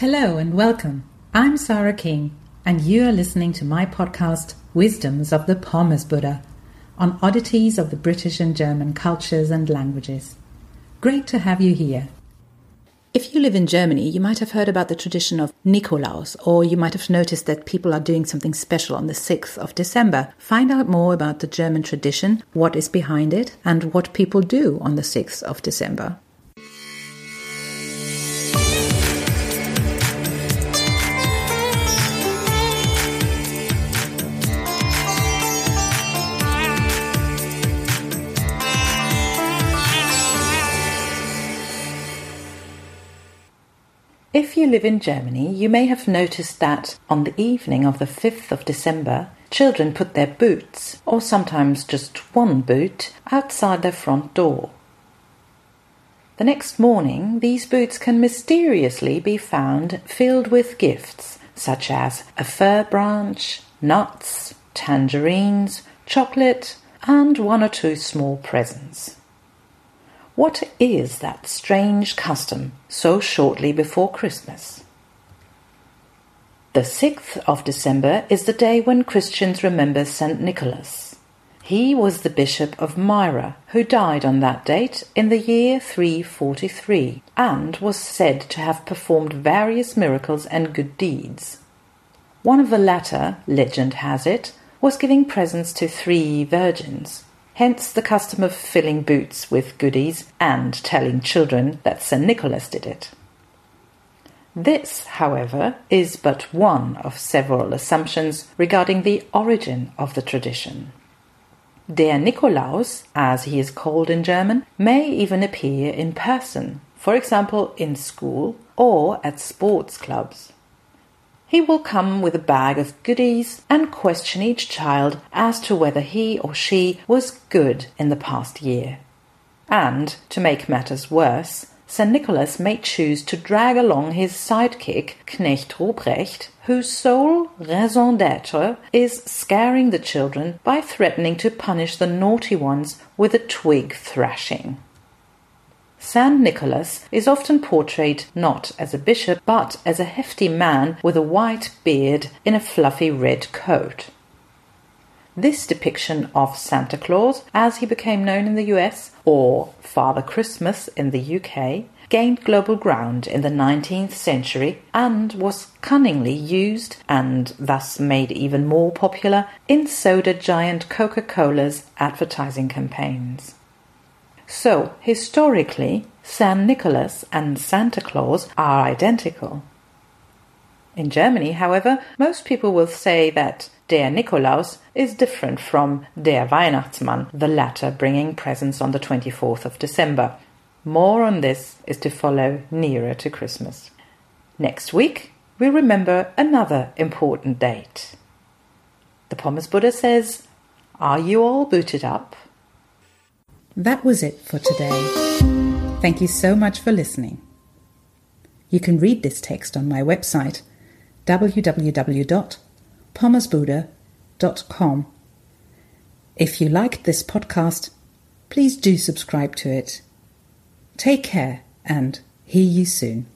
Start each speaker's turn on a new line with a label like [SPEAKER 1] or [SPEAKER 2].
[SPEAKER 1] Hello and welcome. I'm Sarah King, and you are listening to my podcast, Wisdoms of the Pommes Buddha, on oddities of the British and German cultures and languages. Great to have you here. If you live in Germany, you might have heard about the tradition of Nikolaus, or you might have noticed that people are doing something special on the 6th of December. Find out more about the German tradition, what is behind it, and what people do on the 6th of December. If you live in Germany, you may have noticed that on the evening of the 5th of December, children put their boots, or sometimes just one boot, outside their front door. The next morning, these boots can mysteriously be found filled with gifts, such as a fir branch, nuts, tangerines, chocolate, and one or two small presents. What is that strange custom so shortly before Christmas? The 6th of December is the day when Christians remember St. Nicholas. He was the Bishop of Myra, who died on that date in the year 343 and was said to have performed various miracles and good deeds. One of the latter, legend has it, was giving presents to three virgins, hence the custom of filling boots with goodies and telling children that St. Nicholas did it. This, however, is but one of several assumptions regarding the origin of the tradition. Der Nikolaus, as he is called in German, may even appear in person, for example in school or at sports clubs. He will come with a bag of goodies and question each child as to whether he or she was good in the past year. And, to make matters worse, St. Nicholas may choose to drag along his sidekick, Knecht Ruprecht, whose sole raison d'etre is scaring the children by threatening to punish the naughty ones with a twig thrashing. Saint Nicholas is often portrayed not as a bishop but as a hefty man with a white beard in a fluffy red coat. This depiction of Santa Claus, as he became known in the US, or Father Christmas in the UK, gained global ground in the 19th century and was cunningly used and thus made even more popular in soda giant Coca Cola's advertising campaigns. So, historically, San Nicholas and Santa Claus are identical. In Germany, however, most people will say that Der Nikolaus is different from Der Weihnachtsmann, the latter bringing presents on the 24th of December. More on this is to follow nearer to Christmas. Next week, we remember another important date. The Pommes Buddha says, Are you all booted up? That was it for today. Thank you so much for listening. You can read this text on my website www.pommesbuddha.com. If you liked this podcast, please do subscribe to it. Take care and hear you soon.